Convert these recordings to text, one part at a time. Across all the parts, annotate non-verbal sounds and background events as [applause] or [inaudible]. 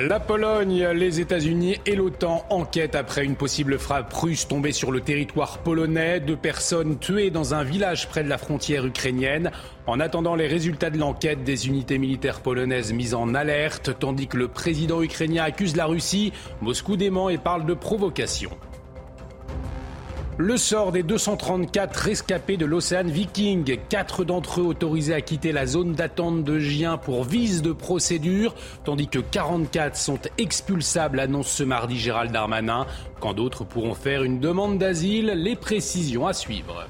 La Pologne, les États-Unis et l'OTAN enquêtent après une possible frappe russe tombée sur le territoire polonais. Deux personnes tuées dans un village près de la frontière ukrainienne. En attendant les résultats de l'enquête, des unités militaires polonaises mises en alerte, tandis que le président ukrainien accuse la Russie. Moscou dément et parle de provocation. Le sort des 234 rescapés de l'Océan Viking, quatre d'entre eux autorisés à quitter la zone d'attente de Gien pour vise de procédure, tandis que 44 sont expulsables, annonce ce mardi Gérald Darmanin, quand d'autres pourront faire une demande d'asile, les précisions à suivre.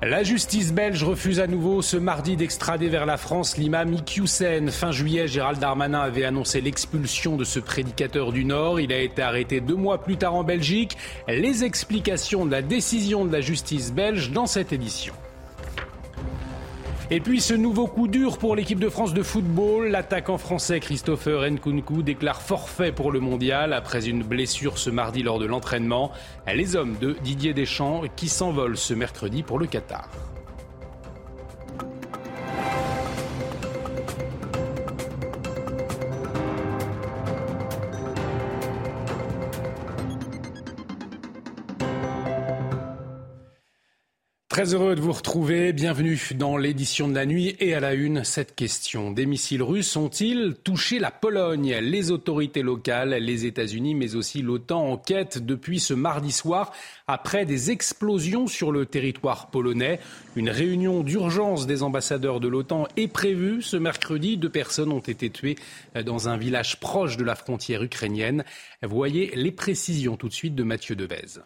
La justice belge refuse à nouveau ce mardi d'extrader vers la France l'imam Iqiyoussen. Fin juillet, Gérald Darmanin avait annoncé l'expulsion de ce prédicateur du Nord. Il a été arrêté deux mois plus tard en Belgique. Les explications de la décision de la justice belge dans cette édition. Et puis ce nouveau coup dur pour l'équipe de France de football. L'attaquant français Christopher Nkunku déclare forfait pour le mondial après une blessure ce mardi lors de l'entraînement. Les hommes de Didier Deschamps qui s'envolent ce mercredi pour le Qatar. Très heureux de vous retrouver. Bienvenue dans l'édition de la nuit et à la une, cette question. Des missiles russes ont-ils touché la Pologne Les autorités locales, les États-Unis, mais aussi l'OTAN enquêtent depuis ce mardi soir après des explosions sur le territoire polonais? Une réunion d'urgence des ambassadeurs de l'OTAN est prévue ce mercredi. Deux personnes ont été tuées dans un village proche de la frontière ukrainienne. Voyez les précisions tout de suite de Mathieu Devez.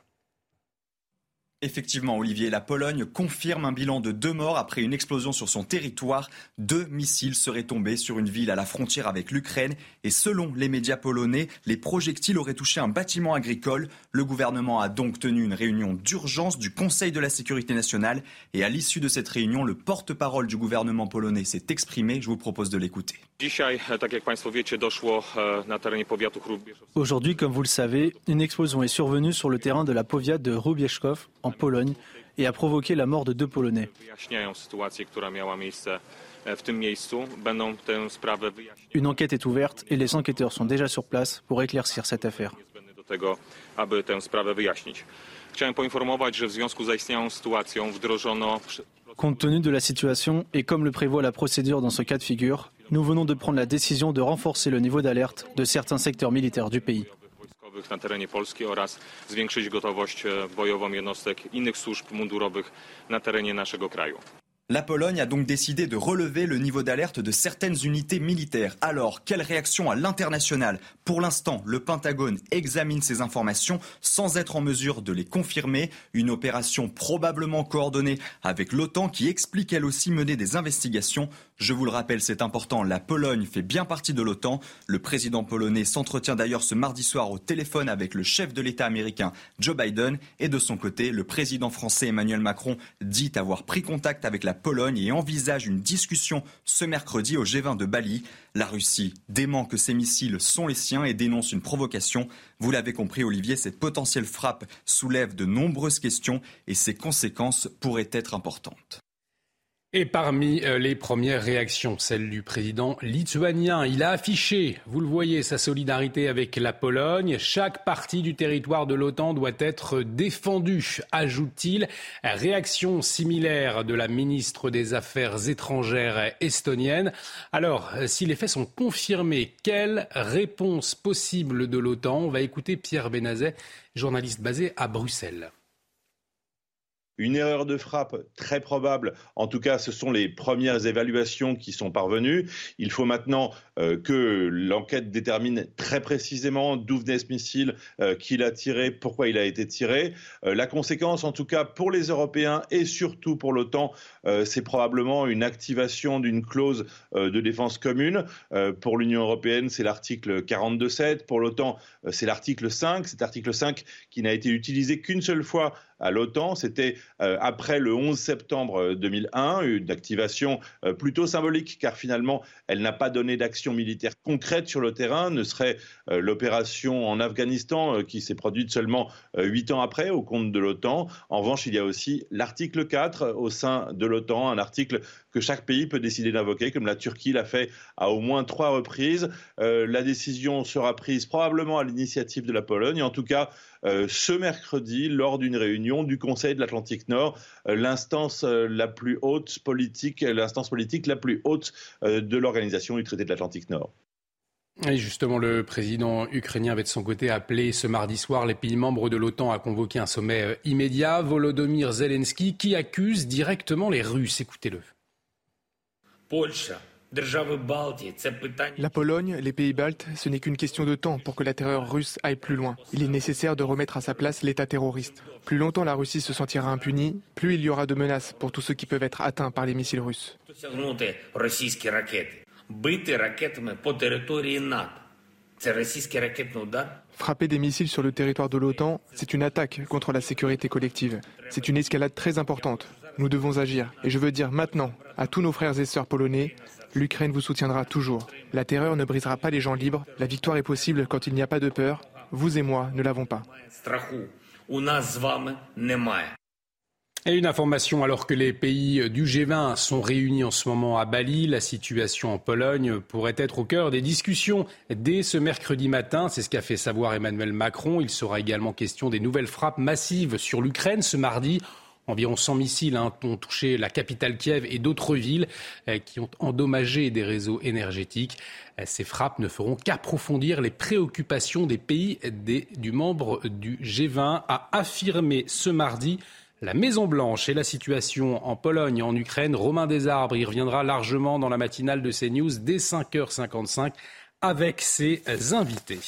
Effectivement, Olivier, la Pologne confirme un bilan de deux morts après une explosion sur son territoire. Deux missiles seraient tombés sur une ville à la frontière avec l'Ukraine et selon les médias polonais, les projectiles auraient touché un bâtiment agricole. Le gouvernement a donc tenu une réunion d'urgence du Conseil de la sécurité nationale et à l'issue de cette réunion, le porte-parole du gouvernement polonais s'est exprimé. Je vous propose de l'écouter. Aujourd'hui, comme vous le savez, une explosion est survenue sur le terrain de la Powiat de Rubieszków en Pologne et a provoqué la mort de deux Polonais. Une enquête est ouverte et les enquêteurs sont déjà sur place pour éclaircir cette affaire. Compte tenu de la situation et comme le prévoit la procédure dans ce cas de figure, nous venons de prendre la décision de renforcer le niveau d'alerte de certains secteurs militaires du pays. Kraju. La Pologne a donc décidé de relever le niveau d'alerte de certaines unités militaires. Alors, quelle réaction à l'international? Pour l'instant, le Pentagone examine ces informations sans être en mesure de les confirmer. Une opération probablement coordonnée avec l'OTAN qui explique elle aussi mener des investigations. Je vous le rappelle, c'est important, la Pologne fait bien partie de l'OTAN. Le président polonais s'entretient d'ailleurs ce mardi soir au téléphone avec le chef de l'État américain Joe Biden. Et de son côté, le président français Emmanuel Macron dit avoir pris contact avec la Pologne et envisage une discussion ce mercredi au G20 de Bali. La Russie dément que ces missiles sont les siens et dénonce une provocation. Vous l'avez compris, Olivier, cette potentielle frappe soulève de nombreuses questions et ses conséquences pourraient être importantes. Et parmi les premières réactions, celle du président lituanien, il a affiché, vous le voyez, sa solidarité avec la Pologne. Chaque partie du territoire de l'OTAN doit être défendue, ajoute-t-il. Réaction similaire de la ministre des Affaires étrangères estonienne. Alors, si les faits sont confirmés, quelle réponse possible de l'OTAN? On va écouter Pierre Benazet, journaliste basé à Bruxelles. Une erreur de frappe très probable. En tout cas, ce sont les premières évaluations qui sont parvenues. Il faut maintenant euh, que l'enquête détermine très précisément d'où venait ce missile, euh, qui l'a tiré, pourquoi il a été tiré. Euh, la conséquence, en tout cas pour les Européens et surtout pour l'OTAN, c'est probablement une activation d'une clause de défense commune. pour l'Union européenne, c'est l'article 42.7. Pour l'OTAN, c'est l'article 5. Cet article 5 qui n'a été utilisé qu'une seule fois à l'OTAN. C'était euh, après le 11 septembre 2001, euh, une activation euh, plutôt symbolique, car finalement, elle n'a pas donné d'action militaire concrète sur le terrain, ne serait l'opération en Afghanistan qui s'est produite seulement huit ans après au compte de l'OTAN. En revanche, il y a aussi l'article 4 au sein de l'OTAN, un article que chaque pays peut décider d'invoquer, comme la Turquie l'a fait à au moins trois reprises. la décision sera prise probablement à l'initiative de la Pologne. En tout cas, ce mercredi lors d'une réunion du Conseil de l'Atlantique Nord, euh, l'instance euh, la plus haute politique, l'instance politique la plus haute de l'organisation du traité de l'Atlantique Nord. Et justement, le président ukrainien avait de son côté appelé ce mardi soir les pays membres de l'OTAN à convoquer un sommet immédiat. Volodymyr Zelensky qui accuse directement les Russes. Écoutez-le. La Pologne, les pays baltes, ce n'est qu'une question de temps pour que la terreur russe aille plus loin. Il est nécessaire de remettre à sa place l'État terroriste. Plus longtemps la Russie se sentira impunie, plus il y aura de menaces pour tous ceux qui peuvent être atteints par les missiles russes. Frapper des missiles sur le territoire de l'OTAN, c'est une attaque contre la sécurité collective. C'est une escalade très importante. Nous devons agir. Et je veux dire maintenant à tous nos frères et sœurs polonais, L'Ukraine vous soutiendra toujours. La terreur ne brisera pas les gens libres. La victoire est possible quand il n'y a pas de peur. Vous et moi ne l'avons pas. Et une information, alors que les pays du G20 sont réunis en ce moment à Bali, la situation en Pologne pourrait être au cœur des discussions dès ce mercredi matin. C'est ce qu'a fait savoir Emmanuel Macron. Il sera également question des nouvelles frappes massives sur l'Ukraine ce mardi Environ 100 missiles hein, ont touché la capitale Kiev et d'autres villes euh, qui ont endommagé des réseaux énergétiques. Euh, ces frappes ne feront qu'approfondir les préoccupations des pays du membre du G20, a affirmé ce mardi la Maison-Blanche et la situation en Pologne et en Ukraine. Romain Desarbres y reviendra largement dans la matinale de CNews dès 5h55 avec ses invités.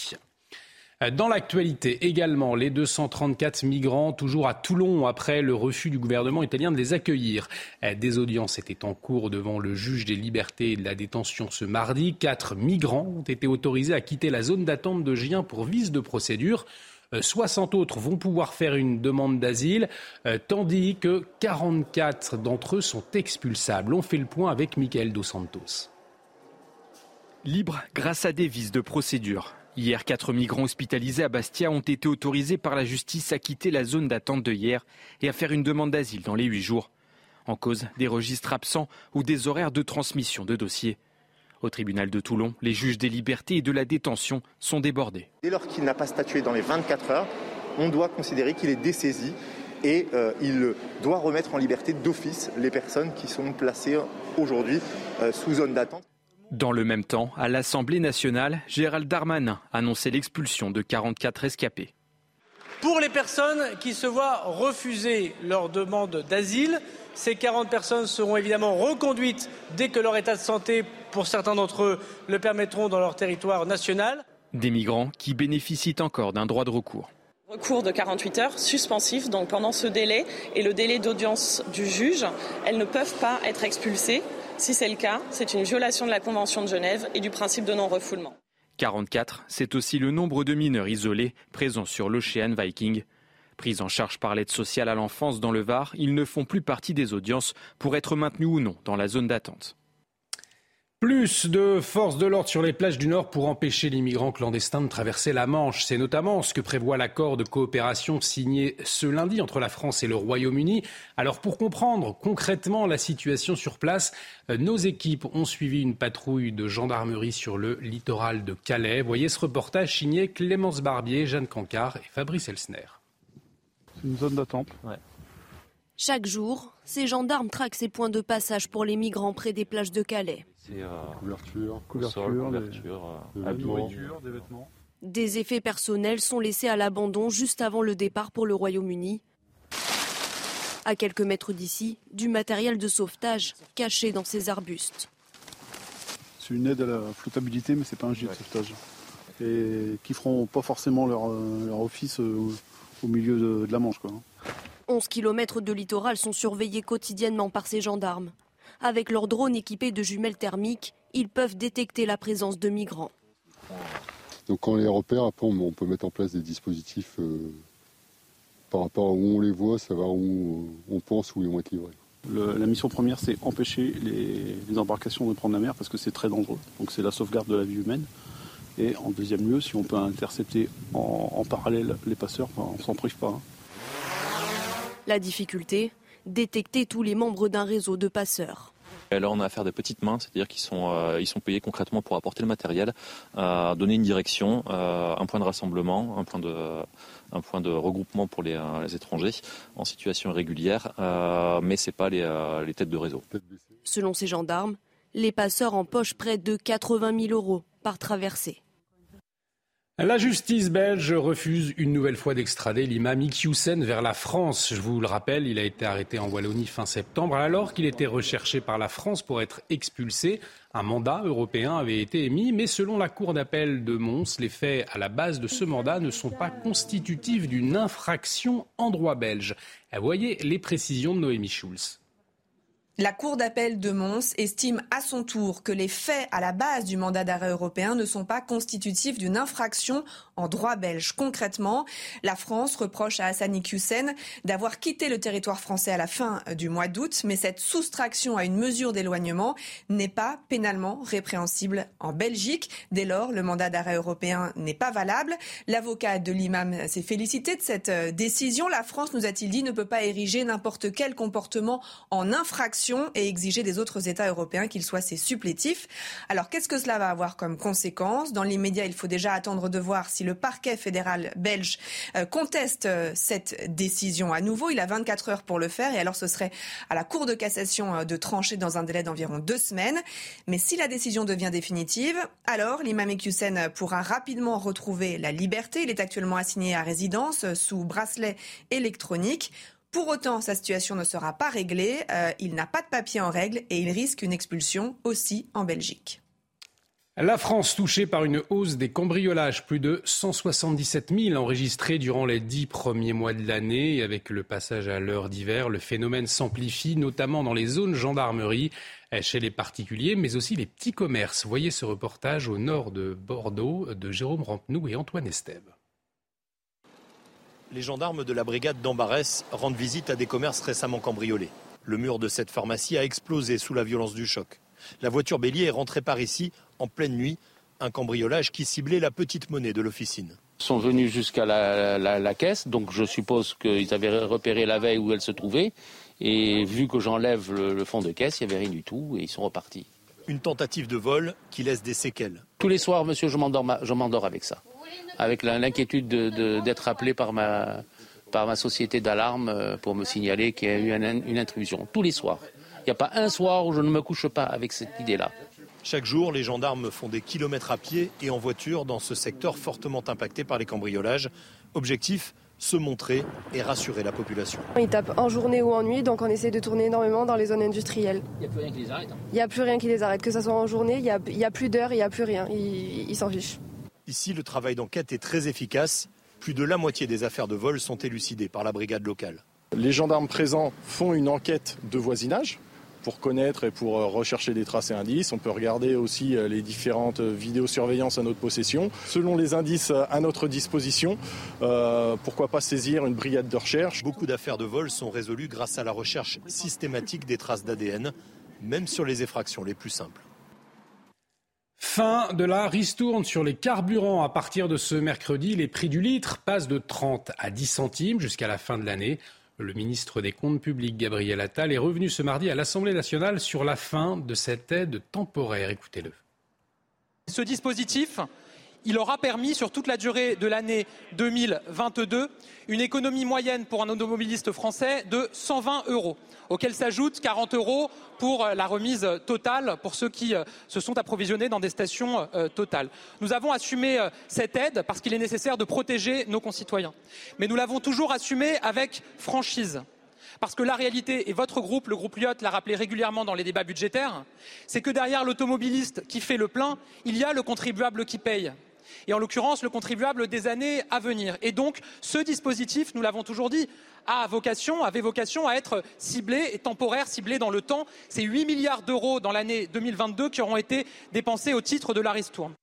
Dans l'actualité également, les 234 migrants toujours à Toulon après le refus du gouvernement italien de les accueillir. Des audiences étaient en cours devant le juge des libertés et de la détention ce mardi. Quatre migrants ont été autorisés à quitter la zone d'attente de Gien pour vice de procédure. 60 autres vont pouvoir faire une demande d'asile, tandis que 44 d'entre eux sont expulsables. On fait le point avec Michael Dos Santos. Libre grâce à des vices de procédure. Hier, quatre migrants hospitalisés à Bastia ont été autorisés par la justice à quitter la zone d'attente de hier et à faire une demande d'asile dans les huit jours. En cause des registres absents ou des horaires de transmission de dossiers. Au tribunal de Toulon, les juges des libertés et de la détention sont débordés. Dès lors qu'il n'a pas statué dans les 24 heures, on doit considérer qu'il est dessaisi et euh, il doit remettre en liberté d'office les personnes qui sont placées aujourd'hui euh, sous zone d'attente. Dans le même temps, à l'Assemblée nationale, Gérald Darmanin annonçait l'expulsion de 44 rescapés. Pour les personnes qui se voient refuser leur demande d'asile, ces 40 personnes seront évidemment reconduites dès que leur état de santé, pour certains d'entre eux, le permettront dans leur territoire national. Des migrants qui bénéficient encore d'un droit de recours. Recours de 48 heures suspensif, donc pendant ce délai et le délai d'audience du juge, elles ne peuvent pas être expulsées. Si c'est le cas, c'est une violation de la Convention de Genève et du principe de non-refoulement. 44, c'est aussi le nombre de mineurs isolés présents sur l'Ocean Viking. Pris en charge par l'aide sociale à l'enfance dans le Var, ils ne font plus partie des audiences pour être maintenus ou non dans la zone d'attente. Plus de forces de l'ordre sur les plages du Nord pour empêcher les migrants clandestins de traverser la Manche. C'est notamment ce que prévoit l'accord de coopération signé ce lundi entre la France et le Royaume-Uni. Alors pour comprendre concrètement la situation sur place, euh, nos équipes ont suivi une patrouille de gendarmerie sur le littoral de Calais. Voyez ce reportage signé Clémence Barbier, Jeanne Cancard et Fabrice Elsner. C'est une zone d'attente. Chaque jour, ces gendarmes traquent ces points de passage pour les migrants près des plages de Calais. C'est euh, couverture, couverture, des, des vêtements. Des effets personnels sont laissés à l'abandon juste avant le départ pour le Royaume-Uni. À quelques mètres d'ici, du matériel de sauvetage caché dans ces arbustes. C'est une aide à la flottabilité, mais c'est pas un gilet de sauvetage. Et qui feront pas forcément leur, euh, leur office euh, au milieu de, de la Manche. Quoi. 11 km de littoral sont surveillés quotidiennement par ces gendarmes. Avec leurs drones équipés de jumelles thermiques, ils peuvent détecter la présence de migrants. Donc quand on les repère, après on peut mettre en place des dispositifs euh, par rapport à où on les voit, savoir où on pense où ils vont être livrés. Le- la mission première, c'est empêcher les, les embarcations de prendre la mer parce que c'est très dangereux. Donc c'est la sauvegarde de la vie humaine. Et en deuxième lieu, si on peut intercepter en, en parallèle les passeurs, ben, on s'en prive pas. hein. La difficulté Détecter tous les membres d'un réseau de passeurs. Et Là, on a affaire à des petites mains, c'est-à-dire qu'ils sont, euh, sont payés concrètement pour apporter le matériel, euh, donner une direction, euh, un point de rassemblement, un point de, regroupement pour les, euh, étrangers en situation irrégulière, euh, mais c'est pas les, euh, les têtes de réseau. Selon ces gendarmes, les passeurs empochent près de 80 000 euros par traversée. La justice belge refuse une nouvelle fois d'extrader l'imam Iqiyoussen vers la France. Je vous le rappelle, il a été arrêté en Wallonie fin septembre alors qu'il était recherché par la France pour être expulsé. Un mandat européen avait été émis, mais selon la Cour d'appel de Mons, les faits à la base de ce mandat ne sont pas constitutifs d'une infraction en droit belge. Voyez les précisions de Noémie Schulz. La Cour d'appel de Mons estime à son tour que les faits à la base du mandat d'arrêt européen ne sont pas constitutifs d'une infraction en droit belge. Concrètement, la France reproche à Hassani Hussein d'avoir quitté le territoire français à la fin du mois d'août, mais cette soustraction à une mesure d'éloignement n'est pas pénalement répréhensible en Belgique. Dès lors, le mandat d'arrêt européen n'est pas valable. L'avocat de l'imam s'est félicité de cette euh, décision. La France, nous a-t-il dit, ne peut pas ériger n'importe quel comportement en infraction et exiger des autres États européens qu'ils soient ses supplétifs. Alors qu'est-ce que cela va avoir comme conséquence? Dans l'immédiat, il faut déjà attendre de voir si le parquet fédéral belge euh, conteste euh, cette décision à nouveau. Il a 24 heures pour le faire et alors ce serait à la Cour de cassation euh, de trancher dans un délai d'environ deux semaines. Mais si la décision devient définitive, alors l'imam Hussein pourra rapidement retrouver la liberté. Il est actuellement assigné à résidence sous bracelet électronique. Pour autant, sa situation ne sera pas réglée. Il n'a pas de papier en règle et il risque une expulsion aussi en Belgique. La France touchée par une hausse des cambriolages, plus de 177 000 enregistrés durant les dix premiers mois de l'année. Avec le passage à l'heure d'hiver, le phénomène s'amplifie, notamment dans les zones gendarmerie, chez les particuliers, mais aussi les petits commerces. Voyez ce reportage au nord de Bordeaux de Jérôme Rampenou et Antoine Estève. Les gendarmes de la brigade d'Ambarès rendent visite à des commerces récemment cambriolés. Le mur de cette pharmacie a explosé sous la violence du choc. La voiture bélier est rentrée par ici en pleine nuit, un cambriolage qui ciblait la petite monnaie de l'officine. sont venus jusqu'à la, la- la caisse, donc je suppose qu'ils avaient repéré la veille où elle se trouvait. Et vu que j'enlève le, le fond de caisse, il n'y avait rien du tout et ils sont repartis. Une tentative de vol qui laisse des séquelles. Tous les soirs, monsieur, je m'endors, avec ça. Avec l'inquiétude de- de- d'être appelé par ma, par ma société d'alarme euh, pour me signaler qu'il y a eu un- une intrusion. Tous les soirs. Il n'y a pas un soir où je ne me couche pas avec cette idée-là. Chaque jour, les gendarmes font des kilomètres à pied et en voiture dans ce secteur fortement impacté par les cambriolages. Objectif se montrer et rassurer la population. Ils tapent en journée ou en nuit, donc on essaie de tourner énormément dans les zones industrielles. Il n'y a plus rien qui les arrête. hein. Il n'y a plus rien qui les arrête, que ce soit en journée, il n'y a, a plus d'heures, il n'y a plus rien. Ils ils s'en fichent. Ici, le travail d'enquête est très efficace. Plus de la moitié des affaires de vol sont élucidées par la brigade locale. Les gendarmes présents font une enquête de voisinage pour connaître et pour euh, rechercher des traces et indices. On peut regarder aussi euh, les différentes euh, vidéosurveillances à notre possession. Selon les indices à notre disposition, euh, pourquoi pas saisir une brigade de recherche? Beaucoup d'affaires de vol sont résolues grâce à la recherche systématique des traces d'ADN, même sur les effractions les plus simples. Fin de la ristourne sur les carburants. À partir de ce mercredi, les prix du litre passent de 30 à 10 centimes jusqu'à la fin de l'année. Le ministre des Comptes publics, Gabriel Attal, est revenu ce mardi à l'Assemblée nationale sur la fin de cette aide temporaire. Écoutez-le. Ce dispositif, il aura permis sur toute la durée de l'année 2022 une économie moyenne pour un automobiliste français de 120 euros, auquel s'ajoutent 40 euros pour la remise totale pour ceux qui euh, se sont approvisionnés dans des stations euh, totales. Nous avons assumé euh, cette aide parce qu'il est nécessaire de protéger nos concitoyens. Mais nous l'avons toujours assumée avec franchise. Parce que la réalité, et votre groupe, le groupe Lyot, l'a rappelé régulièrement dans les débats budgétaires, c'est que derrière l'automobiliste qui fait le plein, il y a le contribuable qui paye et en l'occurrence le contribuable des années à venir. Et donc ce dispositif, nous l'avons toujours dit, avait vocation à être ciblé et temporaire, ciblé dans le temps. C'est 8 milliards d'euros dans l'année 2022 qui auront été dépensés au titre de la ristourne.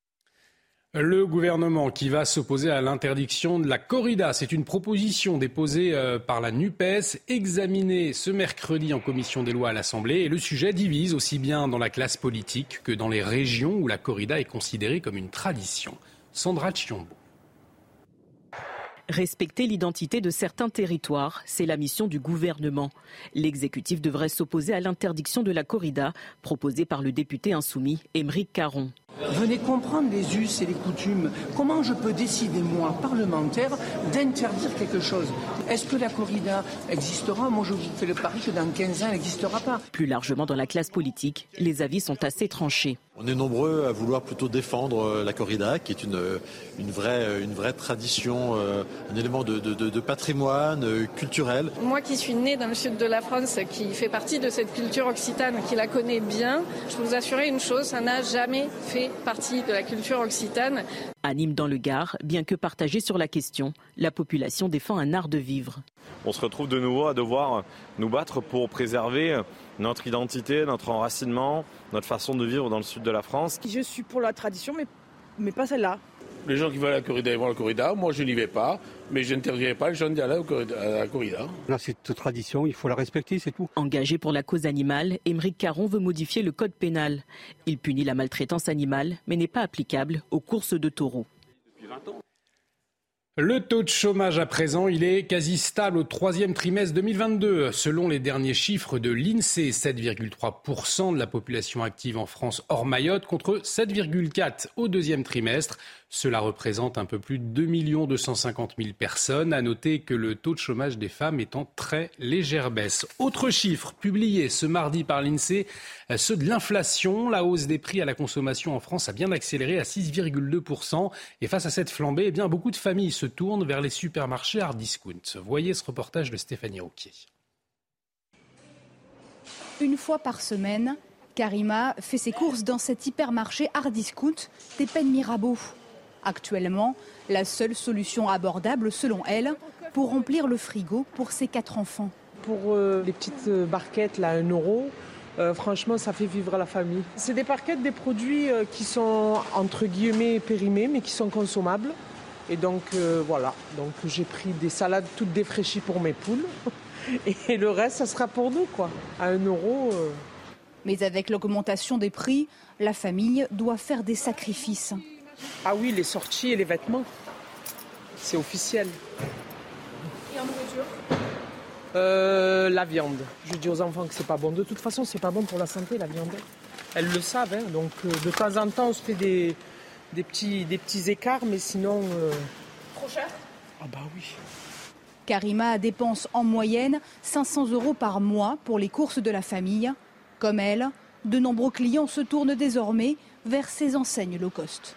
Le gouvernement qui va s'opposer à l'interdiction de la corrida, c'est une proposition déposée euh, par la NUPES, examinée ce mercredi en commission des lois à l'Assemblée. Et le sujet divise aussi bien dans la classe politique que dans les régions où la corrida est considérée comme une tradition. Sandra Chiombo. Respecter l'identité de certains territoires, c'est la mission du gouvernement. L'exécutif devrait s'opposer à l'interdiction de la corrida proposée par le député insoumis Émeric Caron. Venez comprendre les us et les coutumes. Comment je peux décider, moi, parlementaire, d'interdire quelque chose Est-ce que la corrida existera? Moi, je vous fais le pari que dans 15 ans, elle n'existera pas. Plus largement dans la classe politique, les avis sont assez tranchés. On est nombreux à vouloir plutôt défendre euh, la corrida, qui est une, une, vraie, euh, une vraie tradition, euh, un élément de, de, de patrimoine culturel. Moi qui suis née dans le sud de la France, qui fait partie de cette culture occitane, qui la connaît bien, je peux vous assurer une chose, ça n'a jamais fait partie de la culture occitane. Anime dans le Gard, bien que partagée sur la question, la population défend un art de vivre. On se retrouve de nouveau à devoir nous battre pour préserver notre identité, notre enracinement, notre façon de vivre dans le sud de la France. Je suis pour la tradition, mais, mais pas celle-là. Les gens qui veulent la corrida, ils vont à la corrida. Moi, je n'y vais pas, mais je n'interdirai pas les gens d'aller à la corrida. Là, cette tradition, il faut la respecter, c'est tout. Engagé pour la cause animale, Émeric Caron veut modifier le code pénal. Il punit la maltraitance animale, mais n'est pas applicable aux courses de taureaux. Le taux de chômage à présent, il est quasi stable au troisième trimestre 2022. Selon les derniers chiffres de l'INSEE, 7,3% de la population active en France hors Mayotte contre 7,4% au deuxième trimestre. Cela représente un peu plus de 2 250 000 personnes. À noter que le taux de chômage des femmes est en très légère baisse. Autre chiffre publié ce mardi par l'INSEE, ceux de l'inflation. La hausse des prix à la consommation en France a bien accéléré à 6,2%. Et face à cette flambée, eh bien, beaucoup de familles se tournent vers les supermarchés hard discount. Voyez ce reportage de Stéphanie Rouquier. Une fois par semaine, Karima fait ses courses dans cet hypermarché hard discount des peines Mirabeau. Actuellement, la seule solution abordable, selon elle, pour remplir le frigo pour ses quatre enfants. Pour euh, les petites euh, barquettes, là, 1 euro, euh, franchement, ça fait vivre la famille. C'est des barquettes, des produits qui sont entre guillemets périmés, mais qui sont consommables. Et donc voilà, donc j'ai pris des salades toutes défraîchies pour mes poules. [laughs] Et le reste, ça sera pour nous, quoi. À 1 euro. Mais avec l'augmentation des prix, la famille doit faire des sacrifices. Ah oui, les sorties et les vêtements. C'est officiel. Et en nourriture euh, La viande. Je dis aux enfants que c'est pas bon. De toute façon, c'est pas bon pour la santé, la viande. Elles le savent. Hein. Donc, euh, de temps en temps, on se fait des, des, petits, des petits écarts, mais sinon. Euh, Trop cher Ah, bah oui. Karima dépense en moyenne 500 euros par mois pour les courses de la famille. Comme elle, de nombreux clients se tournent désormais vers ces enseignes low cost.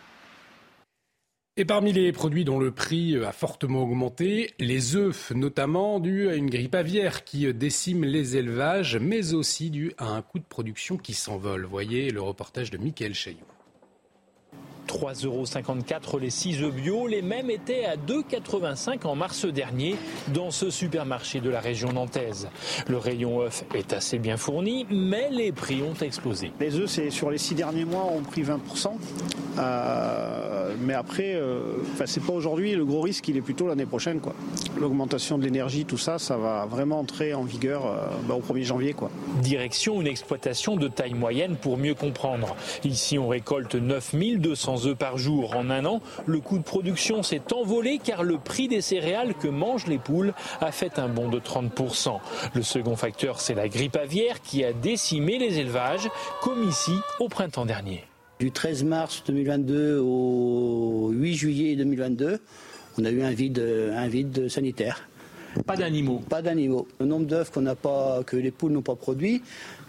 Et parmi les produits dont le prix a fortement augmenté, les œufs, notamment dus à une grippe aviaire qui décime les élevages, mais aussi dû à un coût de production qui s'envole. Voyez le reportage de Michael Chaillot. 3,54 euros les 6 œufs bio. Les mêmes étaient à 2,85 en mars dernier dans ce supermarché de la région nantaise. Le rayon œuf est assez bien fourni, mais les prix ont explosé. Les œufs, c'est sur les 6 derniers mois, ont pris 20%. Euh, mais après, euh, c'est pas aujourd'hui. Le gros risque, il est plutôt l'année prochaine. L'augmentation de l'énergie, tout ça, ça va vraiment entrer en vigueur euh, bah, au 1er janvier. Quoi. Direction une exploitation de taille moyenne pour mieux comprendre. Ici, on récolte 9200 œufs par jour en un an, le coût de production s'est envolé car le prix des céréales que mangent les poules a fait un bond de 30%. Le second facteur, c'est la grippe aviaire qui a décimé les élevages, comme ici au printemps dernier. Du 13 mars 2022 au 8 juillet 2022, on a eu un vide, un vide sanitaire. Pas d'animaux. Pas d'animaux. Le nombre d'œufs qu'on n'a pas, que les poules n'ont pas produit,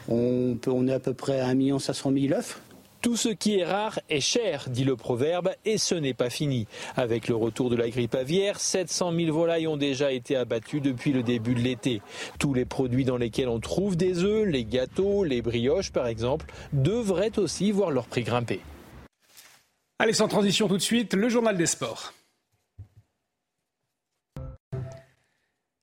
on, peut, on est à peu près à 1 500 000 œufs Tout ce qui est rare est cher, dit le proverbe, et ce n'est pas fini. Avec le retour de la grippe aviaire, 700 000 volailles ont déjà été abattues depuis le début de l'été. Tous les produits dans lesquels on trouve des œufs, les gâteaux, les brioches par exemple, devraient aussi voir leur prix grimper. Allez, sans transition tout de suite, le journal des sports.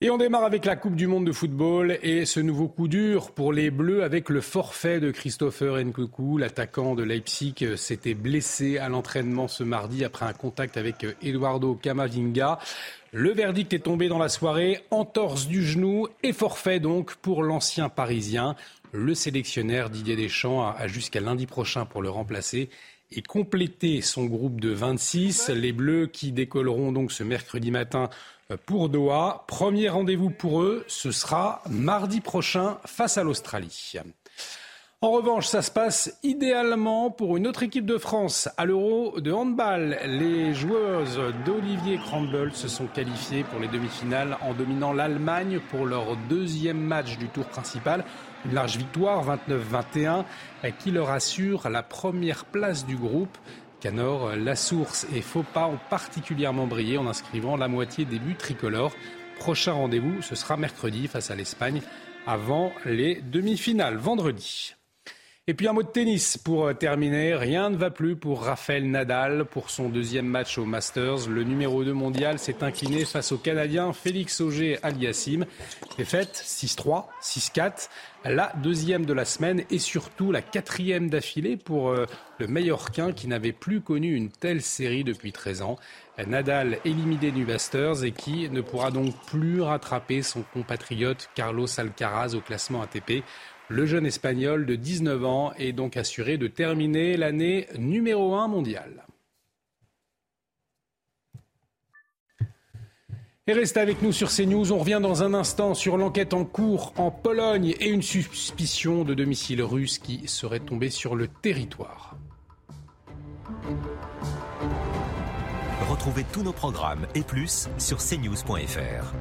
Et on démarre avec la Coupe du Monde de football et ce nouveau coup dur pour les Bleus avec le forfait de Christopher Nkunku. L'attaquant de Leipzig s'était blessé à l'entraînement ce mardi après un contact avec Eduardo Camavinga. Le verdict est tombé dans la soirée, entorse du genou et forfait donc pour l'ancien Parisien. Le sélectionneur Didier Deschamps a jusqu'à lundi prochain pour le remplacer et compléter son groupe de 26. Les Bleus qui décolleront donc ce mercredi matin pour Doha. Premier rendez-vous pour eux, ce sera mardi prochain face à l'Australie. En revanche, ça se passe idéalement pour une autre équipe de France à l'Euro de handball. Les joueuses d'Olivier Crumble se sont qualifiées pour les demi-finales en dominant l'Allemagne pour leur deuxième match du tour principal. Une large victoire, 29-21, qui leur assure la première place du groupe. Canor, La Source et Faupas ont particulièrement brillé en inscrivant la moitié des buts tricolores. Prochain rendez-vous, ce sera mercredi face à l'Espagne avant les demi-finales, vendredi. Et puis un mot de tennis pour euh, terminer. Rien ne va plus pour Rafael Nadal pour son deuxième match au Masters. Le numéro 2 mondial s'est incliné face au Canadien Félix Auger Aliassim. Défaite 6-3, 6-4. La deuxième de la semaine et surtout la quatrième d'affilée pour euh, le Mallorquin qui n'avait plus connu une telle série depuis 13 ans. Nadal éliminé du Masters et qui ne pourra donc plus rattraper son compatriote Carlos Alcaraz au classement ATP. Le jeune Espagnol de 19 ans est donc assuré de terminer l'année numéro 1 mondiale. Et restez avec nous sur CNews. On revient dans un instant sur l'enquête en cours en Pologne et une suspicion de domicile russe qui serait tombée sur le territoire. Retrouvez tous nos programmes et plus sur cnews.fr.